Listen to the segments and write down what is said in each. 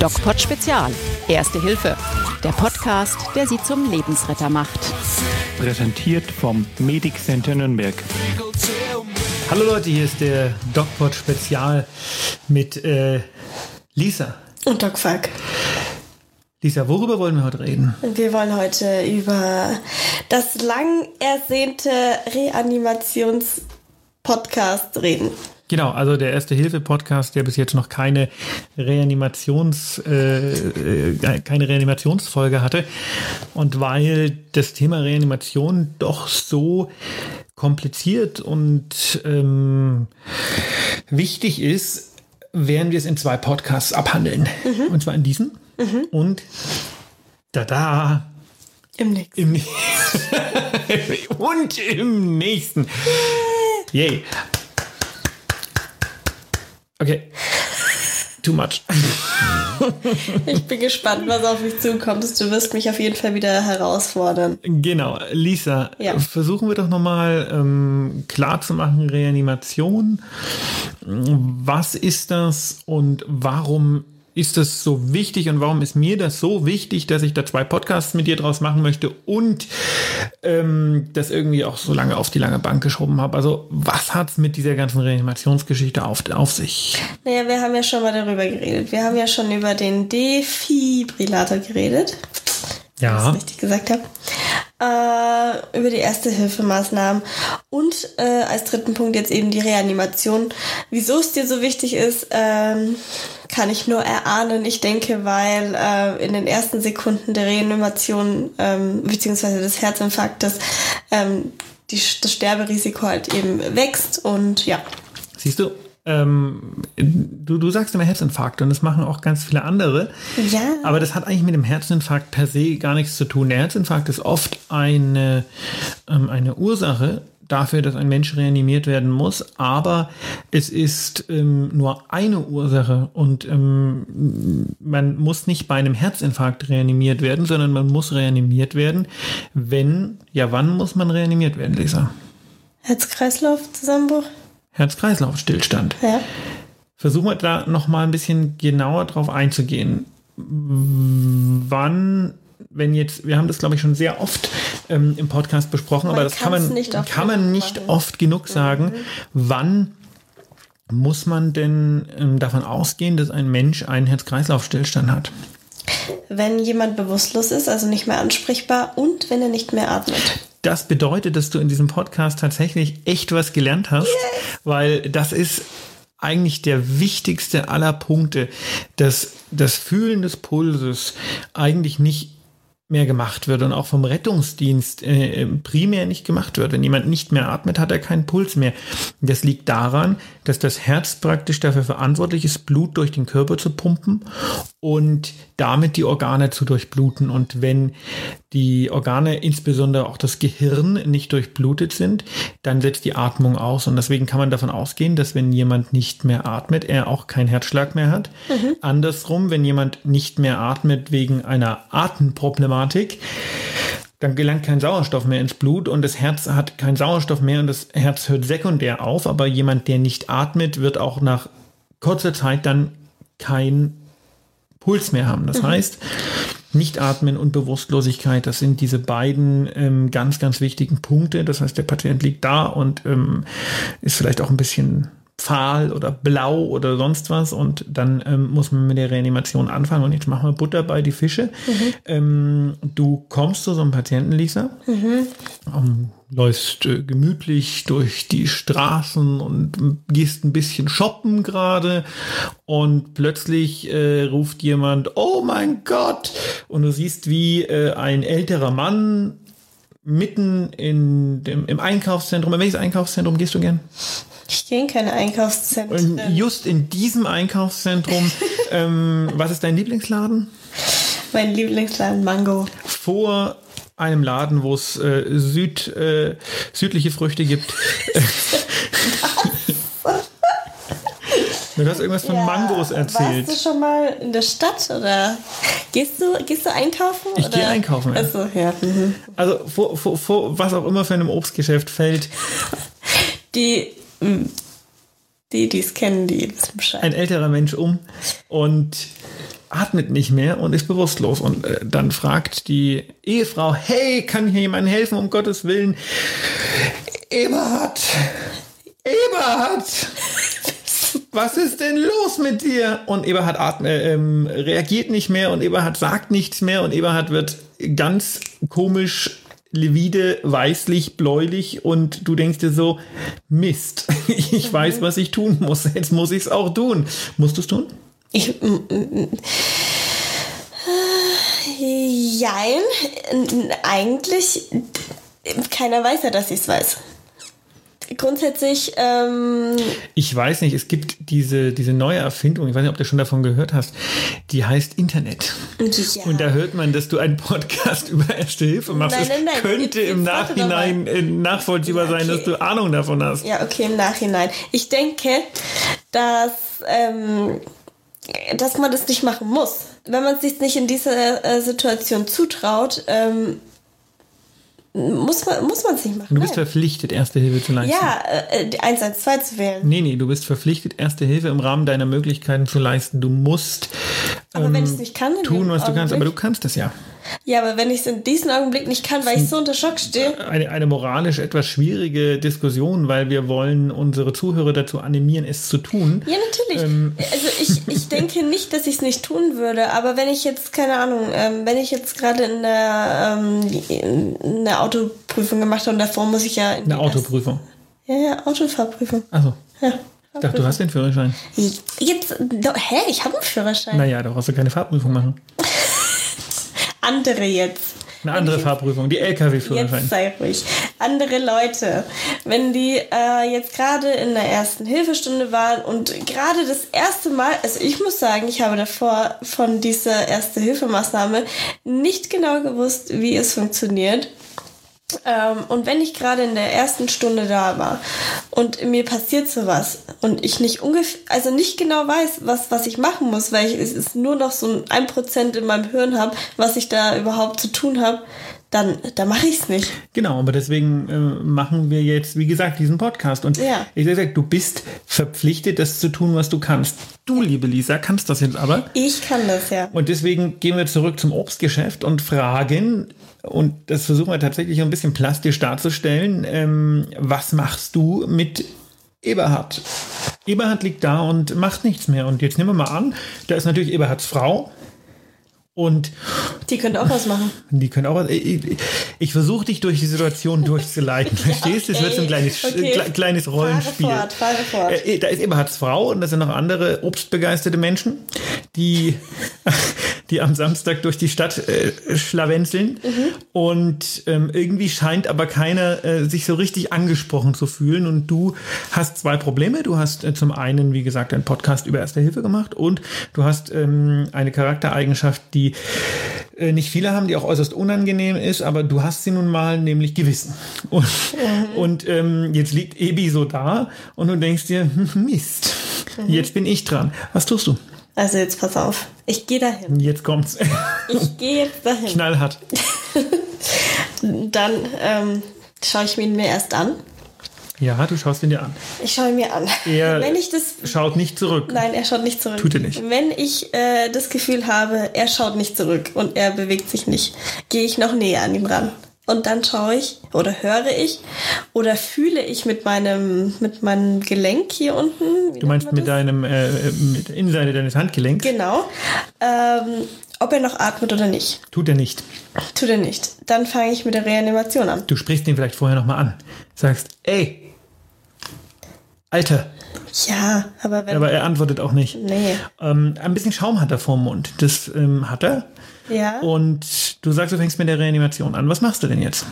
DocPod Spezial. Erste Hilfe. Der Podcast, der Sie zum Lebensretter macht. Präsentiert vom Medic Center Nürnberg. Hallo Leute, hier ist der DocPod Spezial mit äh, Lisa. Und Doc Falk. Lisa, worüber wollen wir heute reden? Wir wollen heute über das lang ersehnte Reanimations-Podcast reden. Genau, also der Erste Hilfe Podcast, der bis jetzt noch keine Reanimations äh, äh, keine Reanimationsfolge hatte und weil das Thema Reanimation doch so kompliziert und ähm, wichtig ist, werden wir es in zwei Podcasts abhandeln. Und zwar in diesem und da da Im nächsten. im und im nächsten. Yay. Okay. Too much. Ich bin gespannt, was auf mich zukommt. Du wirst mich auf jeden Fall wieder herausfordern. Genau, Lisa, Ja. versuchen wir doch nochmal ähm, klar zu machen, Reanimation. Was ist das und warum ist das so wichtig und warum ist mir das so wichtig, dass ich da zwei Podcasts mit dir draus machen möchte und ähm, das irgendwie auch so lange auf die lange Bank geschoben habe? Also was hat's mit dieser ganzen Reanimationsgeschichte auf, auf sich? Naja, wir haben ja schon mal darüber geredet. Wir haben ja schon über den Defibrillator geredet. Ja. Wenn ich es richtig gesagt habe. Äh, über die Erste-Hilfemaßnahmen und äh, als dritten Punkt jetzt eben die Reanimation. Wieso es dir so wichtig ist, ähm, kann ich nur erahnen. Ich denke, weil äh, in den ersten Sekunden der Reanimation ähm, beziehungsweise des Herzinfarktes ähm, die, das Sterberisiko halt eben wächst und ja. Siehst du, ähm, du, du sagst immer Herzinfarkt und das machen auch ganz viele andere. Ja. Aber das hat eigentlich mit dem Herzinfarkt per se gar nichts zu tun. Der Herzinfarkt ist oft eine, ähm, eine Ursache dafür, dass ein Mensch reanimiert werden muss, aber es ist ähm, nur eine Ursache und ähm, man muss nicht bei einem Herzinfarkt reanimiert werden, sondern man muss reanimiert werden, wenn, ja wann muss man reanimiert werden, Lisa? Herz-Kreislauf-Zusammenbruch? Herz-Kreislauf-Stillstand. Ja. Versuchen wir da noch mal ein bisschen genauer drauf einzugehen. Wann, wenn jetzt, wir haben das glaube ich schon sehr oft ähm, im Podcast besprochen, Man aber das kann man nicht oft kann man genug nicht. Mhm. oft genug sagen. Wann muss man denn ähm, davon ausgehen, dass ein Mensch einen Herz-Kreislauf-Stillstand hat? Wenn jemand bewusstlos ist, also nicht mehr ansprechbar und wenn er nicht mehr atmet. Das bedeutet, dass du in diesem Podcast tatsächlich echt was gelernt hast, weil das ist eigentlich der wichtigste aller Punkte, dass das Fühlen des Pulses eigentlich nicht mehr gemacht wird und auch vom Rettungsdienst äh, primär nicht gemacht wird. Wenn jemand nicht mehr atmet, hat er keinen Puls mehr. Das liegt daran, dass das Herz praktisch dafür verantwortlich ist, Blut durch den Körper zu pumpen und damit die Organe zu durchbluten. Und wenn die Organe, insbesondere auch das Gehirn, nicht durchblutet sind, dann setzt die Atmung aus. Und deswegen kann man davon ausgehen, dass wenn jemand nicht mehr atmet, er auch keinen Herzschlag mehr hat. Andersrum, wenn jemand nicht mehr atmet wegen einer Atemproblematik, dann gelangt kein Sauerstoff mehr ins Blut und das Herz hat keinen Sauerstoff mehr und das Herz hört sekundär auf. Aber jemand, der nicht atmet, wird auch nach kurzer Zeit dann kein Puls mehr haben. Das heißt, nicht atmen und Bewusstlosigkeit, das sind diese beiden ähm, ganz, ganz wichtigen Punkte. Das heißt, der Patient liegt da und ähm, ist vielleicht auch ein bisschen fahl oder blau oder sonst was und dann ähm, muss man mit der Reanimation anfangen und jetzt machen wir Butter bei die Fische. Ähm, du kommst zu so einem Patienten, Lisa, ähm, läufst äh, gemütlich durch die Straßen und gehst ein bisschen shoppen gerade und plötzlich äh, ruft jemand, oh mein Gott! Und du siehst, wie äh, ein älterer Mann mitten in dem, im Einkaufszentrum, in welches Einkaufszentrum gehst du gern? Ich gehe in keine Einkaufszentren. Und just in diesem Einkaufszentrum, ähm, was ist dein Lieblingsladen? Mein Lieblingsladen Mango. Vor einem Laden, wo es äh, Süd, äh, südliche Früchte gibt. du hast irgendwas von Mangos erzählt. Warst du schon mal in der Stadt oder gehst du, gehst du einkaufen? Ich gehe einkaufen, ja. Achso, ja. Mhm. Also vor, vor, vor was auch immer für einem Obstgeschäft fällt. Die Die, die es kennen, die wissen Bescheid. ein älterer Mensch um und atmet nicht mehr und ist bewusstlos. Und äh, dann fragt die Ehefrau, hey, kann hier jemand helfen, um Gottes Willen? Eberhard! Eberhard! Was ist denn los mit dir? Und Eberhard atme, ähm, reagiert nicht mehr und Eberhard sagt nichts mehr und Eberhard wird ganz komisch livide, weißlich, bläulich und du denkst dir so, Mist, ich weiß, was ich tun muss, jetzt muss ich es auch tun. Musst du es tun? Ich. Jein. Eigentlich. Keiner weiß ja, dass ich es weiß. Grundsätzlich, ähm, Ich weiß nicht, es gibt diese, diese neue Erfindung, ich weiß nicht, ob du schon davon gehört hast, die heißt Internet. ja. Und da hört man, dass du einen Podcast über Erste Hilfe machst. Nein, nein, nein, es könnte jetzt- im jetzt doch Nachhinein äh, nachvollziehbar Ja, sein, okay. dass du Ahnung davon hast. Ja, okay, im Nachhinein. Ich denke, dass, ähm, dass man das nicht machen muss. Wenn man es sich nicht in dieser äh, Situation zutraut, ähm, muss man muss man es nicht machen. Du bist Nein. verpflichtet, Erste Hilfe zu leisten. Ja, äh, die 112 zu wählen. Nee, nee, du bist verpflichtet, Erste Hilfe im Rahmen deiner Möglichkeiten zu leisten. Du musst Aber wenn ich es nicht kann, tun, was du kannst, aber du kannst es ja. Ja, aber wenn ich es in diesem Augenblick nicht kann, weil ich so unter Schock stehe. Eine, eine moralisch etwas schwierige Diskussion, weil wir wollen unsere Zuhörer dazu animieren, es zu tun. Ja, natürlich. Ähm. Also ich, ich denke nicht, dass ich es nicht tun würde, aber wenn ich jetzt, keine Ahnung, ähm, wenn ich jetzt gerade in der ähm, eine Autoprüfung gemacht habe und davor muss ich ja Eine Autoprüfung. Ja, ja, Autofahrprüfung. Also, Ja. ich dachte, du hast den Führerschein. Jetzt, hä, ich habe einen Führerschein. Naja, da brauchst du keine Fahrprüfung machen. Andere jetzt. Eine andere Fahrprüfung, die LKW-Führerschein. Jetzt sei ruhig. Andere Leute, wenn die äh, jetzt gerade in der ersten Hilfestunde waren und gerade das erste Mal, also ich muss sagen, ich habe davor von dieser erste Hilfemaßnahme nicht genau gewusst, wie es funktioniert. Ähm, und wenn ich gerade in der ersten Stunde da war und mir passiert sowas und ich nicht ungefähr, also nicht genau weiß, was, was ich machen muss, weil ich es ist nur noch so ein Prozent in meinem Hirn habe, was ich da überhaupt zu tun habe, dann, dann mache ich es nicht. Genau, aber deswegen äh, machen wir jetzt, wie gesagt, diesen Podcast. Und Ja. ich sage, du bist verpflichtet, das zu tun, was du kannst. Du, liebe Lisa, kannst das jetzt aber. Ich kann das ja. Und deswegen gehen wir zurück zum Obstgeschäft und fragen, und das versuchen wir tatsächlich ein bisschen plastisch darzustellen, ähm, was machst du mit Eberhard? Eberhard liegt da und macht nichts mehr. Und jetzt nehmen wir mal an, da ist natürlich Eberhards Frau. Und Die könnte auch was machen. die können auch was. Ich, ich, versuche dich durch die Situation durchzuleiten. Verstehst du? Es wird so ein kleines, okay. kle- kleines Rollenspiel. Fahre fort, fahre fort. Äh, Da ist Eberhards Frau und das sind noch andere obstbegeisterte Menschen, die, die am Samstag durch die Stadt äh, schlawenzeln. Und ähm, irgendwie scheint aber keiner äh, sich so richtig angesprochen zu fühlen. Und du hast zwei Probleme. Du hast äh, zum einen, wie gesagt, einen Podcast über Erste Hilfe gemacht und du hast ähm, eine Charaktereigenschaft, die äh, nicht viele haben, die auch äußerst unangenehm ist, aber du hast sie nun mal, nämlich Gewissen. Und, und ähm, jetzt liegt Ebi so da und du denkst dir, hm, Mist, jetzt bin ich dran. Was tust du? Also jetzt pass auf. Ich gehe dahin. Jetzt kommt's. Ich gehe jetzt dahin. Knallhart. Dann ähm, schaue ich ihn mir erst an. Ja, du schaust ihn dir an. Ich schaue ihn mir an. Er Wenn ich das schaut nicht zurück. Nein, er schaut nicht zurück. Tut er nicht. Wenn ich äh, das Gefühl habe, er schaut nicht zurück und er bewegt sich nicht, gehe ich noch näher an ihm ran. Und dann schaue ich oder höre ich oder fühle ich mit meinem, mit meinem Gelenk hier unten. Du meinst mit deinem äh, mit Innenseite deines Handgelenks? Genau. Ähm, ob er noch atmet oder nicht. Tut er nicht. Tut er nicht. Dann fange ich mit der Reanimation an. Du sprichst ihn vielleicht vorher nochmal an. Sagst, ey, Alter. Ja, aber wenn. Aber er antwortet auch nicht. nee. Ähm, ein bisschen Schaum hat er vorm Mund. Das ähm, hat er. Ja. Und du sagst, du fängst mit der Reanimation an. Was machst du denn jetzt?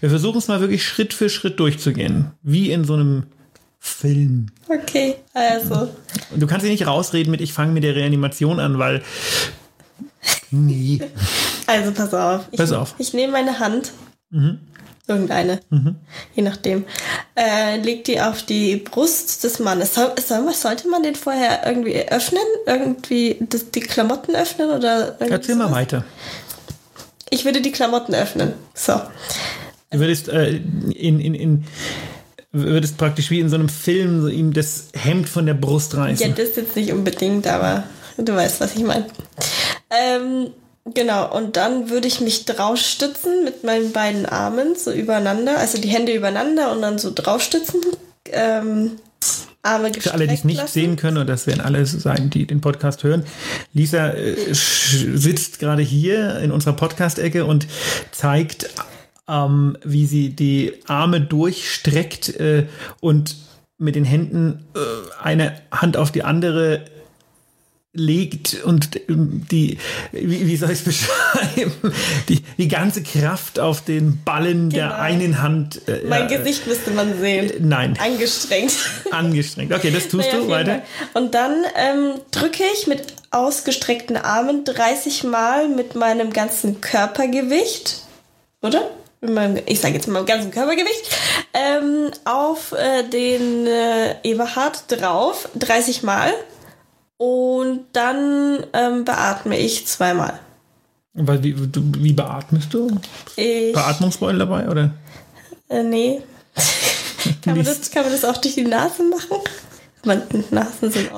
Wir versuchen es mal wirklich Schritt für Schritt durchzugehen. Wie in so einem Film. Okay, also. Und du kannst dich nicht rausreden mit, ich fange mit der Reanimation an, weil. Nee. Also pass auf. Ich, Pass auf. Ich nehme meine Hand. Irgendeine. Je nachdem. Äh, leg die auf die Brust des Mannes. Soll, soll, sollte man den vorher irgendwie öffnen? Irgendwie das, die Klamotten öffnen? Oder Erzähl mal weiter. Ich würde die Klamotten öffnen. So. Du würdest äh, in, in, in würdest praktisch wie in so einem Film so ihm das Hemd von der Brust reißen. Ja, das jetzt nicht unbedingt, aber du weißt, was ich meine. Ähm, genau, und dann würde ich mich draufstützen mit meinen beiden Armen so übereinander, also die Hände übereinander und dann so draufstützen. Ähm, Arme Für alle, die es nicht lassen. sehen können, und das werden alle sein, die den Podcast hören, Lisa äh, sitzt gerade hier in unserer Podcast-Ecke und zeigt, ähm, wie sie die Arme durchstreckt äh, und mit den Händen äh, eine Hand auf die andere legt und ähm, die, wie, wie soll ich es beschreiben, die, die ganze Kraft auf den Ballen der Genau. einen Hand. Äh, Mein äh, Gesicht müsste man sehen. Nein, Angestrengt. angestrengt. Okay, das tust auf du weiter. Fall. Und dann ähm, drücke ich mit ausgestreckten Armen 30 Mal mit meinem ganzen Körpergewicht, oder? Meinem, ich sage jetzt mal meinem ganzen Körpergewicht, ähm, auf äh, den äh, Eberhard drauf, 30 Mal. Und dann ähm, beatme ich zweimal. Weil, wie, wie beatmest du? Ich, Beatmungsbeutel dabei, oder? äh, nee. kann, man das, kann man das auch durch die Nase machen?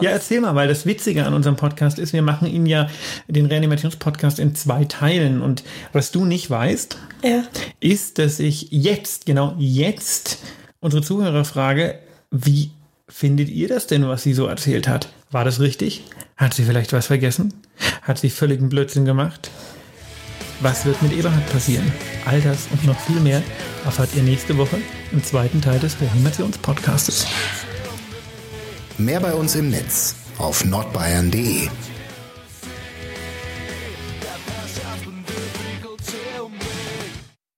Ja, erzähl mal, weil das Witzige an unserem Podcast ist, wir machen ihn ja, den Reanimationspodcast in zwei Teilen. Und was du nicht weißt, ja. ist, dass ich jetzt, genau jetzt, unsere Zuhörer frage, wie findet ihr das denn, was sie so erzählt hat? War das richtig? Hat sie vielleicht was vergessen? Hat sie völligen Blödsinn gemacht? Was wird mit Eberhard passieren? All das und noch viel mehr erfahrt ihr nächste Woche im zweiten Teil des Reanimationspodcastes. Mehr bei uns im Netz auf nordbayern.de.